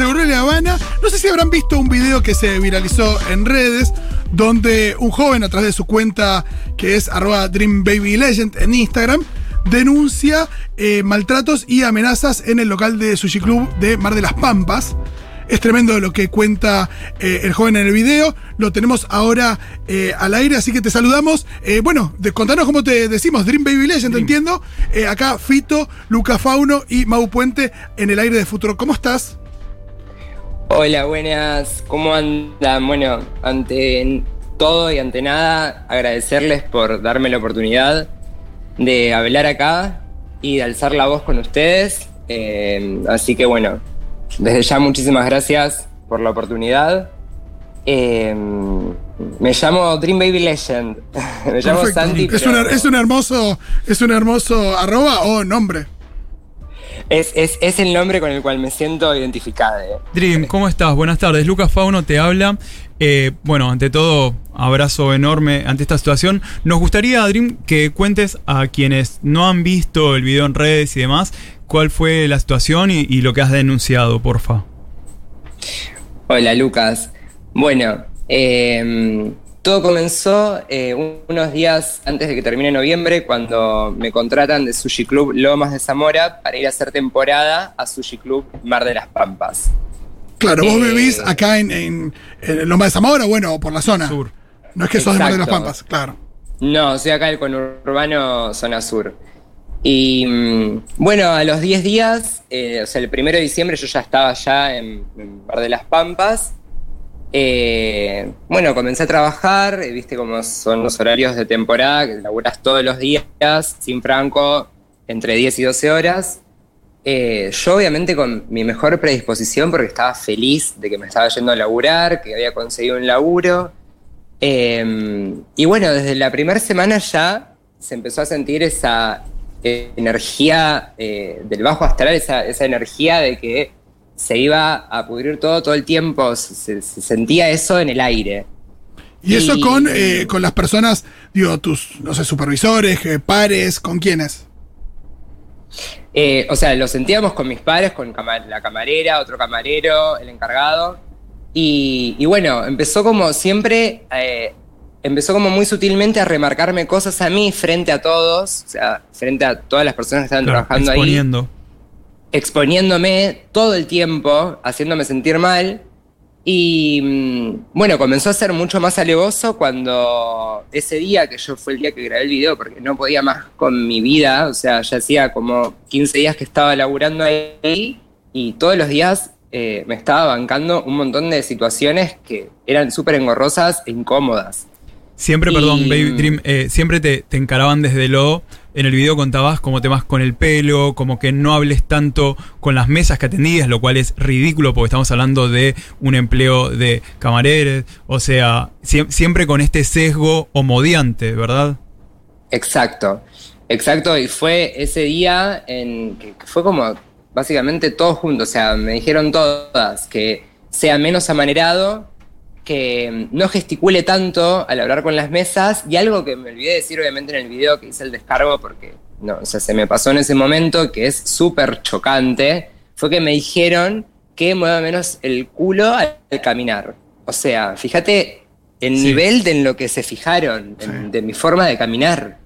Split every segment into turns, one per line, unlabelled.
seguro en La Habana. No sé si habrán visto un video que se viralizó en redes, donde un joven a través de su cuenta, que es arroba DreamBabyLegend en Instagram, denuncia eh, maltratos y amenazas en el local de Sushi Club de Mar de las Pampas. Es tremendo lo que cuenta eh, el joven en el video. Lo tenemos ahora eh, al aire, así que te saludamos. Eh, bueno, de, contanos cómo te decimos, Dream Baby Legend, te entiendo. Acá Fito, Luca Fauno y Mau Puente en el aire de futuro. ¿Cómo estás?
Hola, buenas. ¿Cómo andan? Bueno, ante todo y ante nada, agradecerles por darme la oportunidad de hablar acá y de alzar la voz con ustedes. Eh, así que bueno, desde ya muchísimas gracias por la oportunidad. Eh, me llamo Dream Baby Legend. me llamo
Perfecto.
Santi.
es,
pero-
un, es un hermoso, es un hermoso arroba o nombre.
Es, es- es el nombre con el cual me siento identificada. eh.
Dream, ¿cómo estás? Buenas tardes. Lucas Fauno te habla. Eh, bueno, ante todo, abrazo enorme ante esta situación. Nos gustaría, Dream, que cuentes a quienes no han visto el video en redes y demás, cuál fue la situación y, y lo que has denunciado, porfa.
Hola Lucas. Bueno, eh, todo comenzó eh, un- unos días antes de que termine noviembre cuando me contratan de Sushi Club Lomas de Zamora para ir a hacer temporada a Sushi Club Mar de las Pampas.
Claro, vos
Eh,
vivís acá en, en, en Loma de Zamora, bueno, o por la zona.
Sur.
No es que sos de Mar de las
Exacto.
Pampas, claro.
No, soy acá del conurbano Zona Sur. Y mm, bueno, a los 10 días, eh, o sea, el primero de diciembre yo ya estaba ya en, en Mar de las Pampas. Eh, bueno, comencé a trabajar, eh, viste cómo son los horarios de temporada, que laburas todos los días, sin franco, entre 10 y 12 horas. Eh, yo obviamente con mi mejor predisposición porque estaba feliz de que me estaba yendo a laburar, que había conseguido un laburo. Eh, y bueno, desde la primera semana ya se empezó a sentir esa energía del bajo astral, esa, esa energía de que se iba a pudrir todo todo el tiempo, se, se sentía eso en el aire.
Y eso con, eh, con las personas, digo, tus, no sé, supervisores, eh, pares, ¿con quiénes?
Eh, o sea, lo sentíamos con mis padres, con la camarera, otro camarero, el encargado. Y, y bueno, empezó como siempre, eh, empezó como muy sutilmente a remarcarme cosas a mí frente a todos, o sea, frente a todas las personas que estaban
Claro,
trabajando ahí. Exponiéndome todo el tiempo, haciéndome sentir mal. Y mm, bueno, comenzó a ser mucho más alevoso cuando ese día, que yo fue el día que grabé el video, porque no podía más con mi vida, o sea, ya hacía como 15 días que estaba laburando ahí y todos los días eh, me estaba bancando un montón de situaciones que eran súper engorrosas e incómodas.
Siempre,
Y-
perdón, Baby Dream, eh, siempre te, te encaraban desde lo. En el video contabas cómo te vas con el pelo, como que no hables tanto con las mesas que atendías, lo cual es ridículo porque estamos hablando de un empleo de camareros, o sea, siem- siempre con este sesgo homodiante, ¿verdad?
Exacto, exacto. Y fue ese día en que que fue como básicamente todos juntos. O sea, me dijeron todas que sea menos amanerado, que no gesticule tanto al hablar con las mesas. Y algo que me olvidé decir, obviamente, en el video que hice el descargo, porque no, o sea, se me pasó en ese momento, que es súper chocante, fue que me dijeron que mueva menos el culo al caminar. O sea, fíjate el
Sí.
nivel de en lo que se fijaron, en- de mi forma de caminar.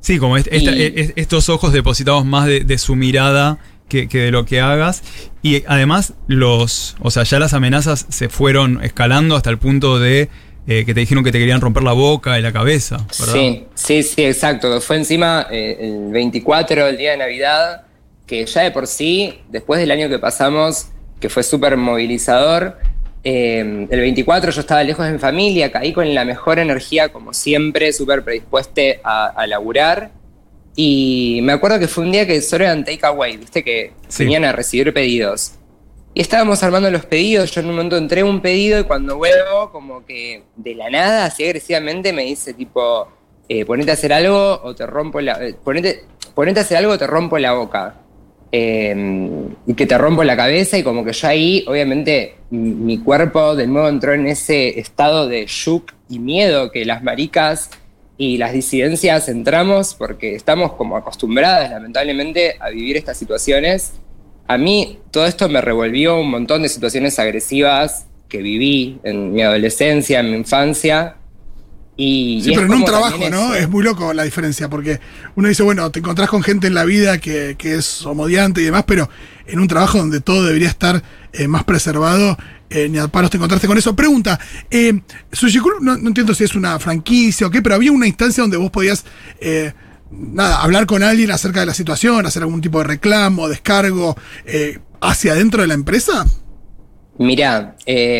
Sí, como est- esta-
Y-
e- estos ojos depositados más de, de su mirada que, que de lo que hagas. Y además, los. O sea, ya las amenazas se fueron escalando hasta el punto de eh, que te dijeron que te querían romper la boca y la cabeza.
Sí, sí, sí, exacto. Fue encima eh, el 24, el día de Navidad, que ya de por sí, después del año que pasamos, que fue súper movilizador, eh, el 24 yo estaba lejos de mi familia, caí con la mejor energía, como siempre, súper predispueste a, a laburar. Y me acuerdo que fue un día que solo eran takeaway, viste que
Sí.
venían a recibir pedidos. Y estábamos armando los pedidos, yo en un momento entré un pedido y cuando vuelvo, como que de la nada, así agresivamente, me dice tipo, eh, ponete a hacer algo o te rompo la... eh, ponete, ponete a hacer algo o te rompo la boca. Eh, y que te rompo la cabeza y como que yo ahí, obviamente, mi, mi cuerpo de nuevo entró en ese estado de shock y miedo que las maricas y las disidencias entramos porque estamos como acostumbradas, lamentablemente, a vivir estas situaciones. a mí todo esto me revolvió un montón de situaciones agresivas que viví en mi adolescencia, en mi infancia. Y,
sí,
y
pero en un trabajo, ¿no? Es muy loco la diferencia, porque uno dice, bueno, te encontrás con gente en la vida que, que es homodiante y demás, pero en un trabajo donde todo debería estar eh, más preservado, eh, ni a palos te encontraste con eso. Pregunta, eh, Sushi Club, no, no entiendo si es una franquicia o qué, pero había una instancia donde vos podías, eh, nada, hablar con alguien acerca de la situación, hacer algún tipo de reclamo, descargo, eh, hacia adentro de la empresa.
Mirá,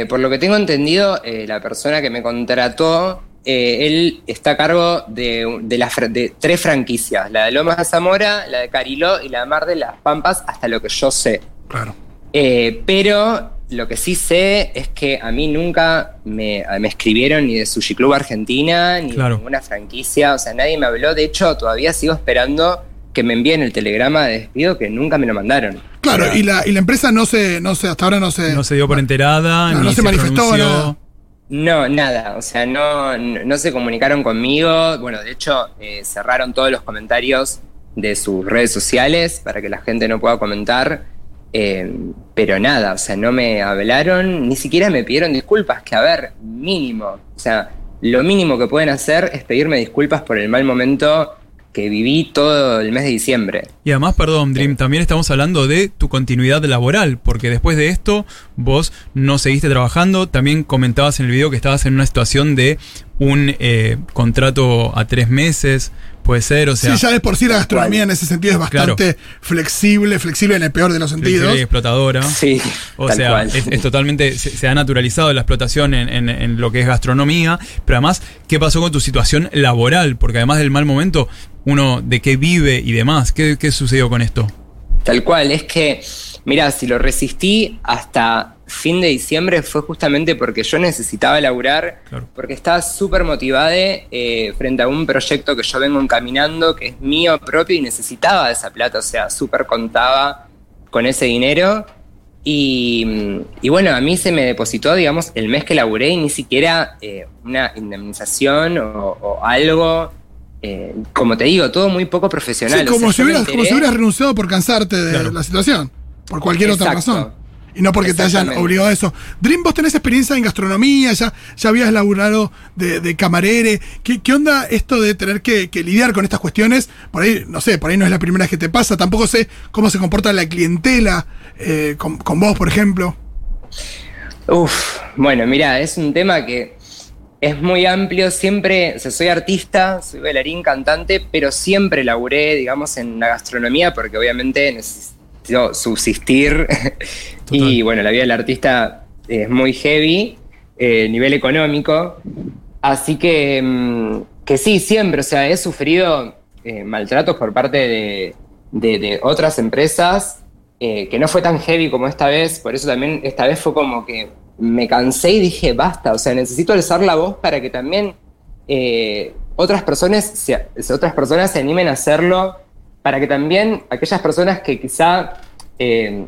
por lo que tengo entendido, la persona que me contrató, eh, él está a cargo de, de las de tres franquicias, la de Lomas de Zamora, la de Cariló y la de Mar de las Pampas, hasta lo que yo sé.
Claro.
Eh, pero lo que sí sé es que a mí nunca me, me escribieron ni de Sushi Club Argentina, ni
Claro.
de ninguna franquicia, o sea, nadie me habló. De hecho, todavía sigo esperando que me envíen el telegrama de despido que nunca me lo mandaron.
Claro, y la, y la empresa no se, no se, hasta ahora no se.
No se dio por enterada,
No,
ni
no se manifestó, nada.
No, nada, o sea, no, no, no se comunicaron conmigo. Bueno, de hecho, eh, cerraron todos los comentarios de sus redes sociales para que la gente no pueda comentar. Eh, pero nada, o sea, no me hablaron, ni siquiera me pidieron disculpas, que a ver, mínimo. O sea, lo mínimo que pueden hacer es pedirme disculpas por el mal momento que viví todo el mes de diciembre.
Y además, perdón, Dream, también estamos hablando de tu continuidad laboral, porque después de esto vos no seguiste trabajando, también comentabas en el video que estabas en una situación de un eh, contrato a tres meses, puede ser, o sea,
sí, ya de por sí la gastronomía en ese sentido es bastante flexible, flexible en el peor de los sentidos.
y explotadora.
Sí,
O
tal
sea,
cual.
es, es totalmente, se, se ha naturalizado la explotación en, en- en lo que es gastronomía, pero además, ¿qué pasó con tu situación laboral? Porque además del mal momento, uno de qué vive y demás, ¿qué, qué sucedió con esto?
Tal cual, es que, mira, si lo resistí hasta fin de diciembre fue justamente porque yo necesitaba laburar,
Claro.
porque estaba súper motivada eh, frente a un proyecto que yo vengo encaminando, que es mío propio y necesitaba esa plata, o sea, súper contaba con ese dinero. Y, y bueno, a mí se me depositó, digamos, el mes que laburé y ni siquiera eh, una indemnización o, o algo. eh, como te digo, todo muy poco profesional.
Sí,
O
como,
sea,
si hubieras, como si hubieras renunciado por cansarte de
Claro.
la situación. Por cualquier otra
Exacto.
razón. Y no porque te hayan obligado a eso. Dream, vos tenés experiencia en gastronomía, ya, ya habías laburado de, de camarere. ¿Qué, qué onda esto de tener que, que lidiar con estas cuestiones? Por ahí, no sé, por ahí no es la primera vez que te pasa. Tampoco sé cómo se comporta la clientela eh, con, con vos, por ejemplo.
Uf, bueno, mira, es un tema que es muy amplio. Siempre, o sea, soy artista, soy bailarín, cantante, pero siempre laburé, digamos, en la gastronomía porque obviamente necesito subsistir. y bueno, la vida del artista es muy heavy, eh, nivel económico. Así que, mm, que sí, siempre, o sea, he sufrido eh, maltratos por parte de, de- de otras empresas, eh, que no fue tan heavy como esta vez, por eso también esta vez fue como que me cansé y dije, basta, o sea, necesito alzar la voz para que también eh, otras, personas se, otras personas se animen a hacerlo, para que también aquellas personas que quizá eh,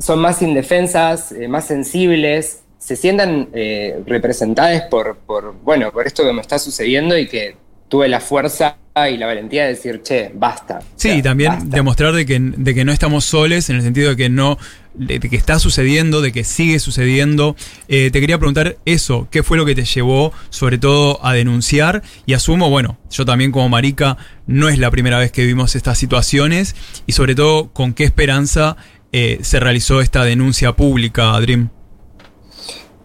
son más indefensas, eh, más sensibles, se sientan eh, representadas por, por, bueno, por esto que me está sucediendo y que tuve la fuerza y la valentía de decir, che, basta.
Sí,
O sea,
también
basta.
demostrar de que, de que no estamos soles, en el sentido de que no, de, de que está sucediendo, de que sigue sucediendo. Eh, te quería preguntar eso, ¿qué fue lo que te llevó sobre todo a denunciar? Y asumo, bueno, yo también como marica, no es la primera vez que vimos estas situaciones, y sobre todo, ¿con qué esperanza eh, se realizó esta denuncia pública, Dream?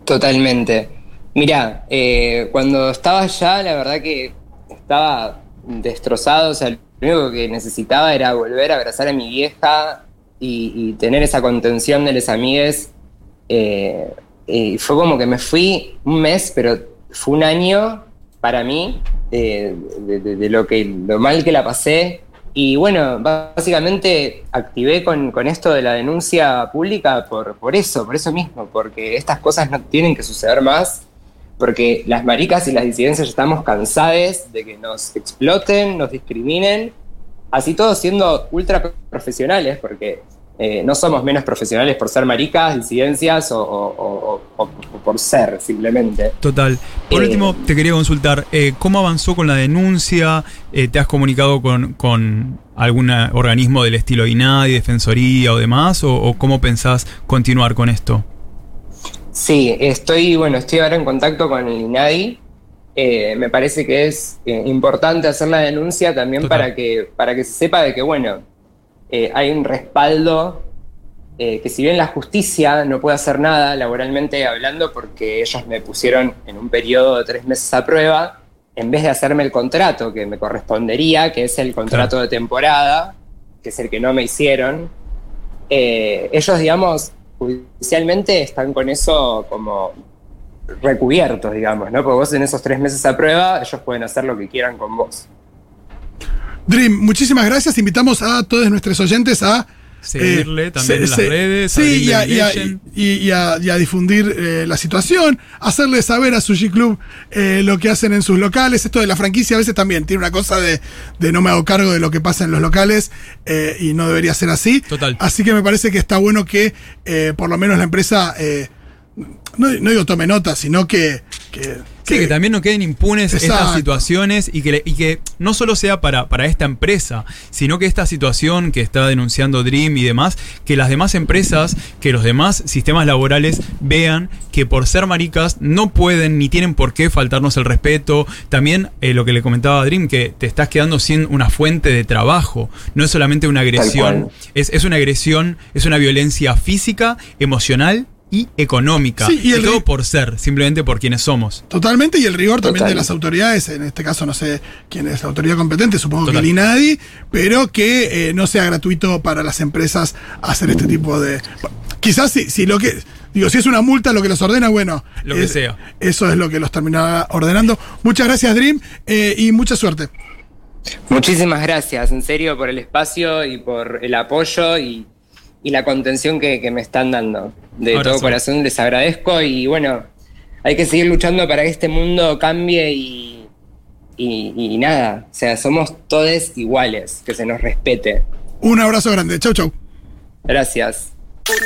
Totalmente. Mirá, eh, cuando estaba allá, la verdad que estaba destrozado, o sea, lo único que necesitaba era volver a abrazar a mi vieja y, tener esa contención de los amigues. Eh, y fue como que me fui un mes, pero fue un año para mí eh, de lo, que, lo mal que la pasé. Y bueno, básicamente activé con, con esto de la denuncia pública por, por eso, por eso mismo, porque estas cosas no tienen que suceder más, porque las maricas y las disidencias estamos cansadas de que nos exploten, nos discriminen, así todos siendo ultra profesionales, porque eh, no somos menos profesionales por ser maricas, disidencias o, o- o- o- o por ser, simplemente.
Total. Por
Eh,
último, te quería consultar, eh, ¿cómo avanzó con la denuncia? Eh, ¿Te has comunicado con, con algún organismo del estilo INADI, Defensoría o demás? O, o, cómo pensás continuar con esto?
Sí, estoy, bueno, estoy ahora en contacto con el INADI. Eh, me parece que es eh, importante hacer la denuncia también para que, para que se sepa de que, bueno, eh, hay un respaldo que si bien la justicia no puede hacer nada laboralmente hablando porque ellos me pusieron en un periodo de tres meses a prueba, en vez de hacerme el contrato que me correspondería, que es el contrato claro. de temporada, que es el que no me hicieron, ellos, digamos, judicialmente están con eso como recubiertos, digamos, ¿no? Porque vos en esos tres meses a prueba, ellos pueden hacer lo que quieran con vos.
Dream, muchísimas gracias. Invitamos a todos nuestros oyentes a
seguirle eh, también se, en las
se,
redes.
Sí, y a, y, a, y, a, y a, difundir eh, la situación, hacerle saber a Sushi Club eh, lo que hacen en sus locales. Esto de la franquicia a veces también tiene una cosa de, de no me hago cargo de lo que pasa en los locales eh, y no debería ser así.
Total.
Así que me parece que está bueno que por lo menos la empresa, no, no, digo tome nota, sino que, que
Sí, que también no queden impunes Exacto. estas situaciones y que, y que no solo sea para, para esta empresa, sino que esta situación que está denunciando Dream y demás, que las demás empresas, que los demás sistemas laborales vean que por ser maricas no pueden ni tienen por qué faltarnos el respeto. También eh, lo que le comentaba a Dream, que te estás quedando sin una fuente de trabajo, no es solamente una agresión, es, es una agresión, es una violencia física, emocional y económica.
Sí, y, el
y todo por ser, simplemente por quienes somos.
Totalmente, y el rigor también Total. de las autoridades, en este caso no sé quién es la autoridad competente, supongo Total. que el INADI, pero que eh, no sea gratuito para las empresas hacer este tipo de... Bueno, quizás si, si lo que... Digo, si es una multa lo que los ordena, bueno.
Lo que
es,
sea.
Eso es lo que los terminará ordenando. Muchas gracias, Dream, eh, y mucha suerte.
Muchísimas gracias, en serio, por el espacio y por el apoyo y y la contención que, que me están dando. De Ahora todo sí. corazón les agradezco y bueno, hay que seguir luchando para que este mundo cambie y, y, y nada, o sea, somos todos iguales, que se nos respete.
Un abrazo grande, chau chau.
Gracias.